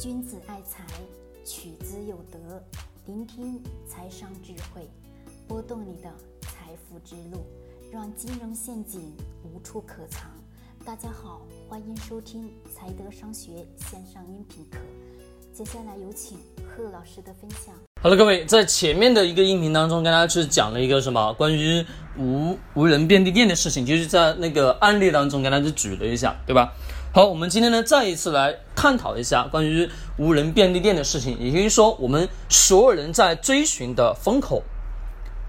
君子爱财，取之有德。聆听财商智慧，拨动你的财富之路，让金融陷阱无处可藏。大家好，欢迎收听财德商学线上音频课。接下来有请贺老师的分享。好了，各位，在前面的一个音频当中，跟大家去讲了一个什么关于无无人便利店的事情，就是在那个案例当中跟大家举了一下，对吧？好，我们今天呢再一次来探讨一下关于无人便利店的事情，也就是说，我们所有人在追寻的风口，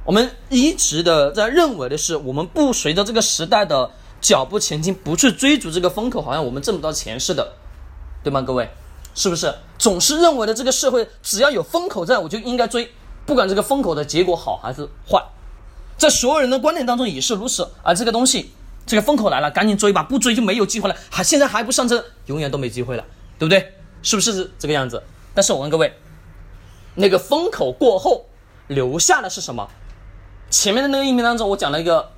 我们一直的在认为的是，我们不随着这个时代的脚步前进，不去追逐这个风口，好像我们挣不到钱似的，对吗？各位，是不是总是认为的这个社会只要有风口在，我就应该追，不管这个风口的结果好还是坏，在所有人的观念当中也是如此，而这个东西。这个风口来了，赶紧追吧，不追就没有机会了。还现在还不上车，永远都没机会了，对不对？是不是这个样子？但是我问各位，那个风口过后留下的是什么？前面的那个音频当中，我讲了一个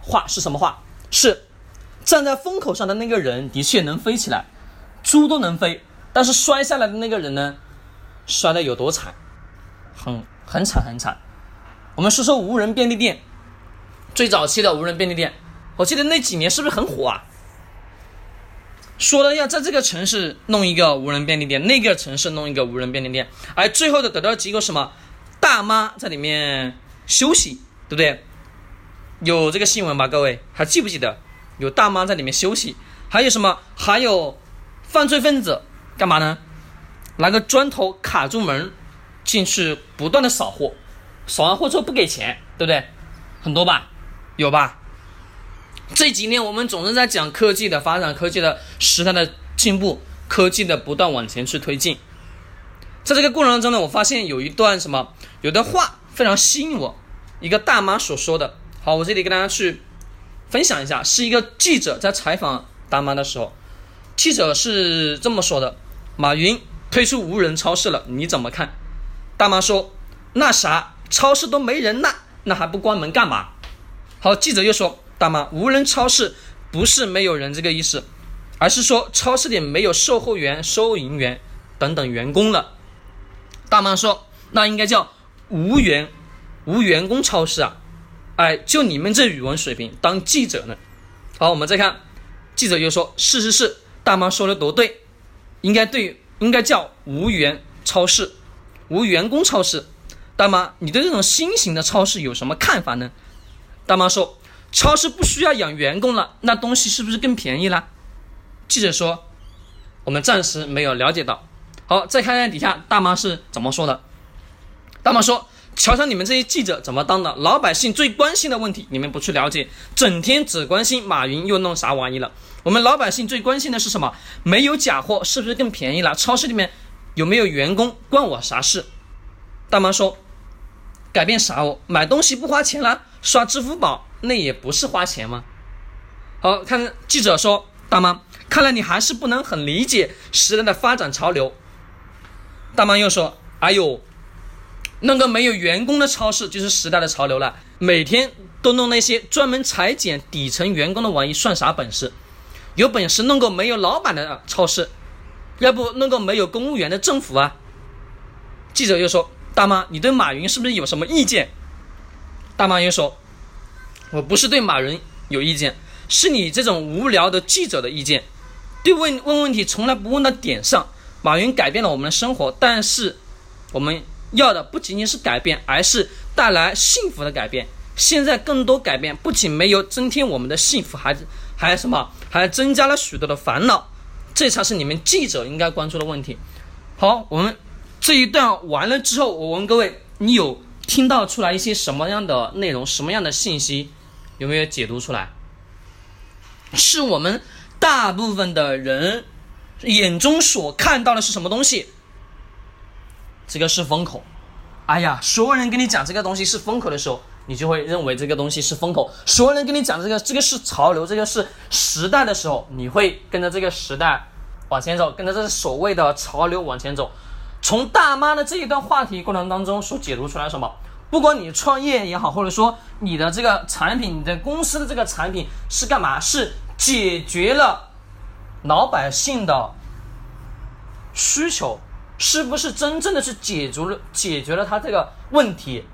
话是什么话？是站在风口上的那个人的确能飞起来，猪都能飞，但是摔下来的那个人呢，摔的有多惨？很很惨很惨。我们说说无人便利店，最早期的无人便利店。我记得那几年是不是很火啊？说了要在这个城市弄一个无人便利店，那个城市弄一个无人便利店，而最后的得到结果什么？大妈在里面休息，对不对？有这个新闻吧？各位还记不记得？有大妈在里面休息，还有什么？还有犯罪分子干嘛呢？拿个砖头卡住门进去，不断的扫货，扫完货之后不给钱，对不对？很多吧？有吧？这几年我们总是在讲科技的发展，科技的时代的进步，科技的不断往前去推进。在这个过程当中呢，我发现有一段什么，有的话非常吸引我，一个大妈所说的。好，我这里跟大家去分享一下，是一个记者在采访大妈的时候，记者是这么说的：马云推出无人超市了，你怎么看？大妈说：那啥，超市都没人了，那还不关门干嘛？好，记者又说。大妈，无人超市不是没有人这个意思，而是说超市里没有售货员、收银员等等员工了。大妈说，那应该叫无员无员工超市啊！哎，就你们这语文水平，当记者呢？好，我们再看，记者又说，是是是，大妈说的多对，应该对，应该叫无员超市，无员工超市。大妈，你对这种新型的超市有什么看法呢？大妈说。超市不需要养员工了，那东西是不是更便宜了？记者说：“我们暂时没有了解到。”好，再看看底下大妈是怎么说的。大妈说：“瞧瞧你们这些记者怎么当的，老百姓最关心的问题你们不去了解，整天只关心马云又弄啥玩意了。我们老百姓最关心的是什么？没有假货是不是更便宜了？超市里面有没有员工关我啥事？”大妈说：“改变啥哦？买东西不花钱了，刷支付宝。”那也不是花钱吗？好看，记者说：“大妈，看来你还是不能很理解时代的发展潮流。”大妈又说：“哎呦，那个没有员工的超市就是时代的潮流了。每天都弄那些专门裁剪底层员工的玩意，算啥本事？有本事弄个没有老板的超市，要不弄个没有公务员的政府啊？”记者又说：“大妈，你对马云是不是有什么意见？”大妈又说。我不是对马云有意见，是你这种无聊的记者的意见。对问问问题从来不问到点上。马云改变了我们的生活，但是我们要的不仅仅是改变，而是带来幸福的改变。现在更多改变不仅没有增添我们的幸福，还还什么？还增加了许多的烦恼。这才是你们记者应该关注的问题。好，我们这一段完了之后，我问各位，你有听到出来一些什么样的内容，什么样的信息？有没有解读出来？是我们大部分的人眼中所看到的是什么东西？这个是风口。哎呀，所有人跟你讲这个东西是风口的时候，你就会认为这个东西是风口。所有人跟你讲这个这个是潮流，这个是时代的时候，你会跟着这个时代往前走，跟着这个所谓的潮流往前走。从大妈的这一段话题过程当中所解读出来什么？不管你创业也好，或者说你的这个产品，你的公司的这个产品是干嘛？是解决了老百姓的需求，是不是真正的是解决了解决了他这个问题，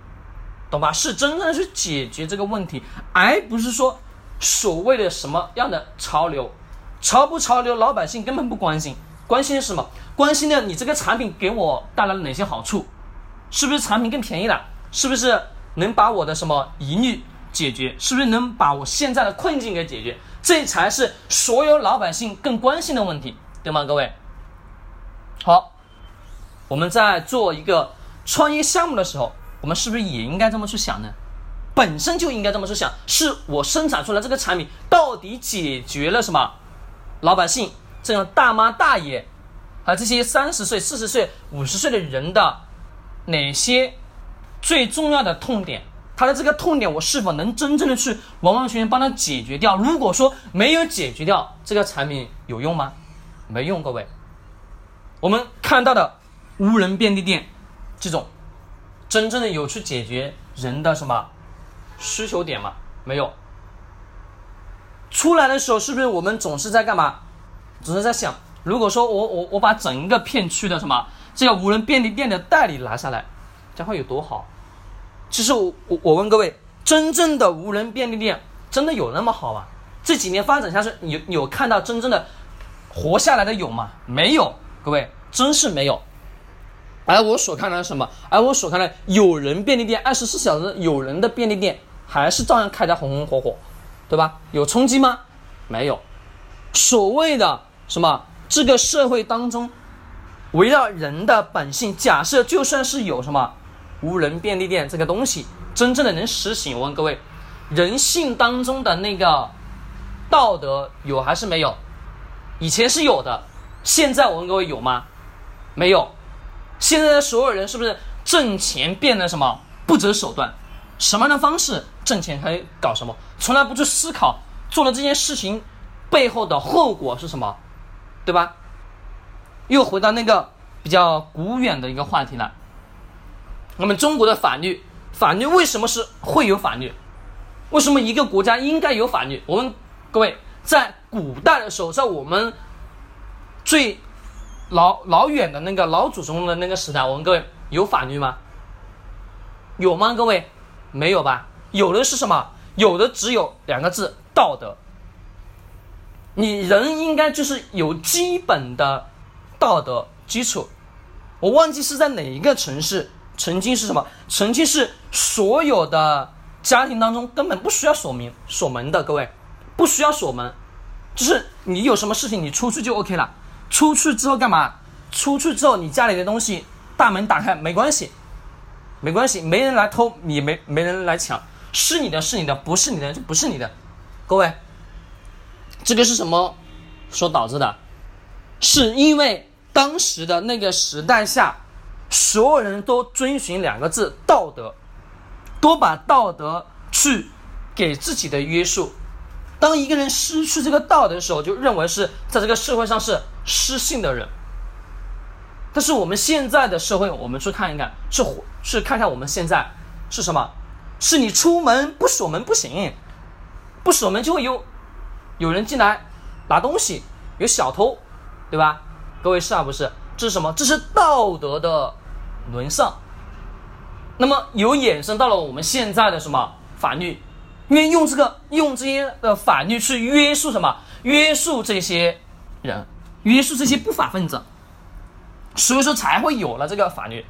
懂吧？是真正的去解决这个问题，而不是说所谓的什么样的潮流，潮不潮流，老百姓根本不关心，关心的是什么？关心的你这个产品给我带来了哪些好处？是不是产品更便宜了？是不是能把我的什么疑虑解决？是不是能把我现在的困境给解决？这才是所有老百姓更关心的问题，对吗？各位，好，我们在做一个创业项目的时候，我们是不是也应该这么去想呢？本身就应该这么去想，是我生产出来这个产品到底解决了什么？老百姓这样大妈大爷。啊，这些三十岁、四十岁、五十岁的人的哪些最重要的痛点？他的这个痛点，我是否能真正的去完完全全帮他解决掉？如果说没有解决掉，这个产品有用吗？没用，各位。我们看到的无人便利店这种，真正的有去解决人的什么需求点吗？没有。出来的时候，是不是我们总是在干嘛？总是在想。如果说我我我把整个片区的什么这个无人便利店的代理拿下来，将会有多好？其实我我我问各位，真正的无人便利店真的有那么好吗？这几年发展下去，有有看到真正的活下来的有吗？没有，各位真是没有。而我所看到的什么？而我所看到有人便利店，二十四小时有人的便利店，还是照样开得红红火火，对吧？有冲击吗？没有。所谓的什么？这个社会当中，围绕人的本性，假设就算是有什么无人便利店这个东西，真正的能实行，我问各位，人性当中的那个道德有还是没有？以前是有的，现在我问各位有吗？没有。现在的所有人是不是挣钱变得什么不择手段？什么样的方式挣钱可以搞什么？从来不去思考做了这件事情背后的后果是什么？对吧？又回到那个比较古远的一个话题了。我们中国的法律，法律为什么是会有法律？为什么一个国家应该有法律？我们各位，在古代的时候，在我们最老老远的那个老祖宗的那个时代，我问各位，有法律吗？有吗？各位，没有吧？有的是什么？有的只有两个字：道德。你人应该就是有基本的道德基础。我忘记是在哪一个城市，曾经是什么？曾经是所有的家庭当中根本不需要锁门锁门的，各位不需要锁门，就是你有什么事情你出去就 OK 了。出去之后干嘛？出去之后你家里的东西大门打开没关系，没关系，没人来偷，你没没人来抢，是你的是你的，不是你的就不是你的，各位。这个是什么所导致的？是因为当时的那个时代下，所有人都遵循两个字“道德”，都把道德去给自己的约束。当一个人失去这个道德的时候，就认为是在这个社会上是失信的人。但是我们现在的社会，我们去看一看，是是看看我们现在是什么？是你出门不锁门不行，不锁门就会有。有人进来拿东西，有小偷，对吧？各位是啊，不是？这是什么？这是道德的沦丧。那么有衍生到了我们现在的什么法律？因为用这个用这些的法律去约束什么？约束这些人，约束这些不法分子，所以说才会有了这个法律。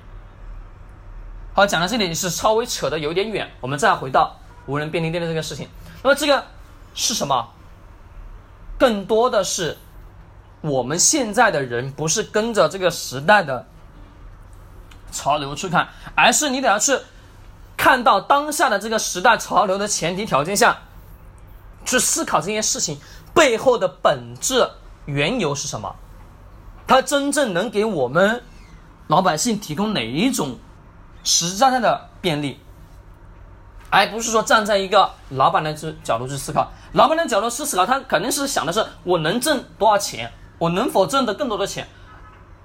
好，讲到这里是稍微扯的有点远，我们再回到无人便利店的这个事情。那么这个是什么？更多的是，我们现在的人不是跟着这个时代的潮流去看，而是你得要去看到当下的这个时代潮流的前提条件下，去思考这件事情背后的本质缘由是什么，它真正能给我们老百姓提供哪一种实实在在的便利，而不是说站在一个老板的角角度去思考。老板的角度是思考，他肯定是想的是我能挣多少钱，我能否挣得更多的钱。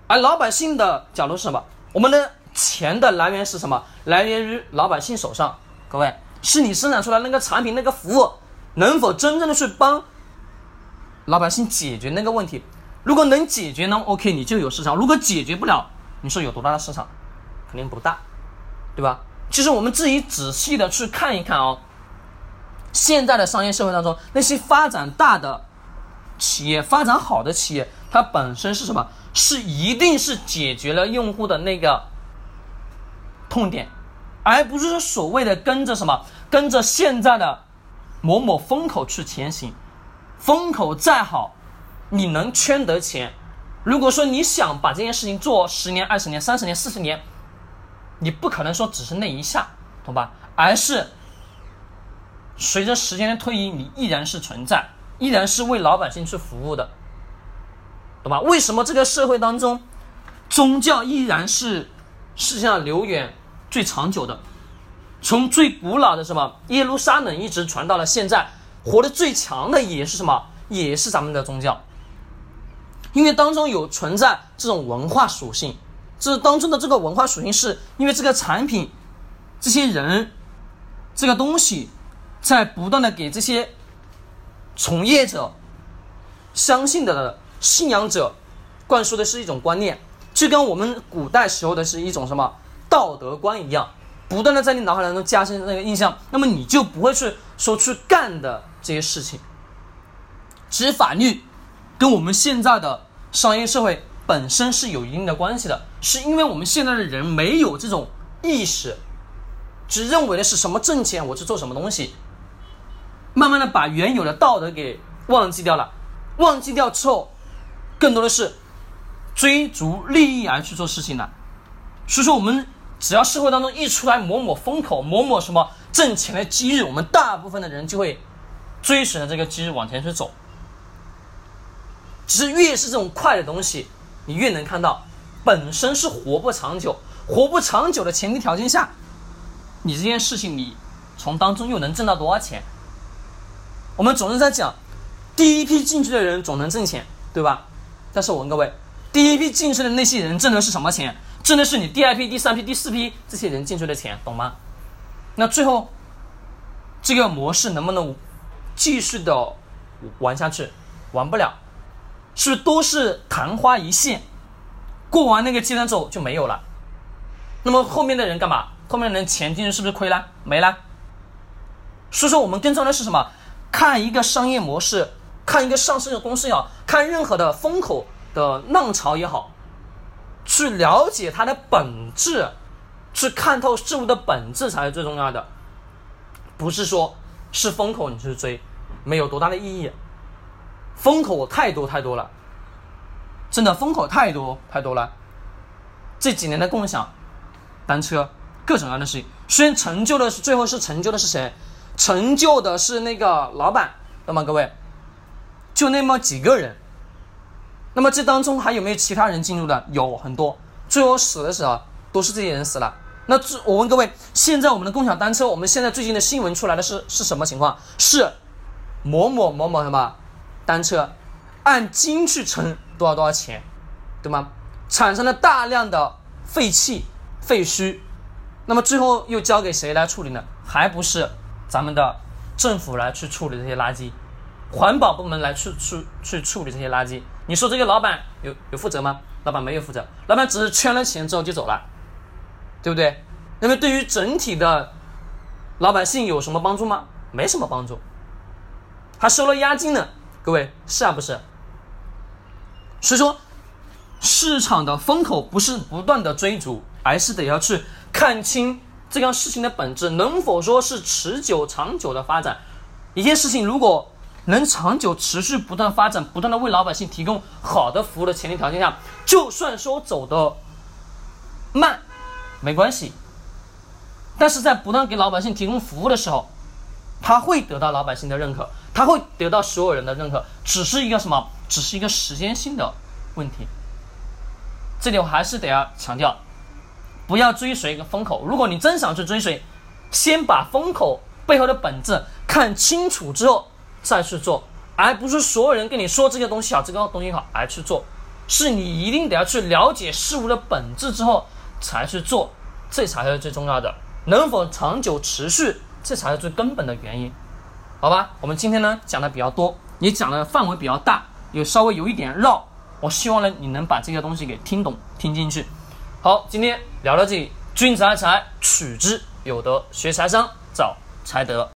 而老百姓的角度是什么？我们的钱的来源是什么？来源于老百姓手上。各位，是你生产出来那个产品、那个服务，能否真正的去帮老百姓解决那个问题？如果能解决呢，OK，你就有市场；如果解决不了，你说有多大的市场？肯定不大，对吧？其实我们自己仔细的去看一看哦，现在的商业社会当中，那些发展大的企业、发展好的企业，它本身是什么？是一定是解决了用户的那个痛点，而不是说所谓的跟着什么，跟着现在的某某风口去前行。风口再好，你能圈得钱？如果说你想把这件事情做十年、二十年、三十年、四十年，你不可能说只是那一下，懂吧？而是随着时间的推移，你依然是存在，依然是为老百姓去服务的，懂吧？为什么这个社会当中，宗教依然是世界上流远最长久的？从最古老的什么耶路撒冷一直传到了现在。活得最强的也是什么？也是咱们的宗教，因为当中有存在这种文化属性。这当中的这个文化属性，是因为这个产品、这些人、这个东西，在不断的给这些从业者、相信的信仰者灌输的是一种观念，就跟我们古代时候的是一种什么道德观一样，不断的在你脑海当中加深那个印象，那么你就不会去说去干的。这些事情，其实法律跟我们现在的商业社会本身是有一定的关系的，是因为我们现在的人没有这种意识，只认为的是什么挣钱我去做什么东西，慢慢的把原有的道德给忘记掉了，忘记掉之后，更多的是追逐利益而去做事情的。所以说，我们只要社会当中一出来某某风口、某某什么挣钱的机遇，我们大部分的人就会。追随着这个机制往前去走，其实越是这种快的东西，你越能看到本身是活不长久，活不长久的前提条件下，你这件事情你从当中又能挣到多少钱？我们总是在讲第一批进去的人总能挣钱，对吧？但是我问各位，第一批进去的那些人挣的是什么钱？挣的是你第二批、第三批、第四批这些人进去的钱，懂吗？那最后这个模式能不能？继续的玩下去，玩不了，是不是都是昙花一现？过完那个阶段之后就没有了。那么后面的人干嘛？后面的人钱进去是不是亏了？没了。所以说，我们更重要的是什么？看一个商业模式，看一个上市的公司也好，看任何的风口的浪潮也好，去了解它的本质，去看透事物的本质才是最重要的，不是说。是风口，你去追，没有多大的意义。风口太多太多了，真的风口太多太多了。这几年的共享单车，各种各样的事情，虽然成就的是最后是成就的是谁？成就的是那个老板，那么各位，就那么几个人。那么这当中还有没有其他人进入的？有很多，最后死的时候都是这些人死了。那这我问各位，现在我们的共享单车，我们现在最近的新闻出来的是是什么情况？是某某某某什么单车按斤去称多少多少钱，对吗？产生了大量的废气废墟，那么最后又交给谁来处理呢？还不是咱们的政府来去处理这些垃圾，环保部门来去去去处理这些垃圾？你说这个老板有有负责吗？老板没有负责，老板只是圈了钱之后就走了。对不对？那么对于整体的老百姓有什么帮助吗？没什么帮助，还收了押金呢。各位是啊不是？所以说，市场的风口不是不断的追逐，而是得要去看清这样事情的本质，能否说是持久长久的发展。一件事情如果能长久持续不断发展，不断的为老百姓提供好的服务的前提条件下，就算说走的慢。没关系，但是在不断给老百姓提供服务的时候，他会得到老百姓的认可，他会得到所有人的认可，只是一个什么？只是一个时间性的问题。这里我还是得要强调，不要追随一个风口。如果你真想去追随，先把风口背后的本质看清楚之后再去做，而不是所有人跟你说这个东西好，这个东西好而去做，是你一定得要去了解事物的本质之后。才去做，这才是最重要的。能否长久持续，这才是最根本的原因。好吧，我们今天呢讲的比较多，也讲的范围比较大，有稍微有一点绕。我希望呢，你能把这些东西给听懂、听进去。好，今天聊到这里，君子爱财，取之有德，学财商，找财德。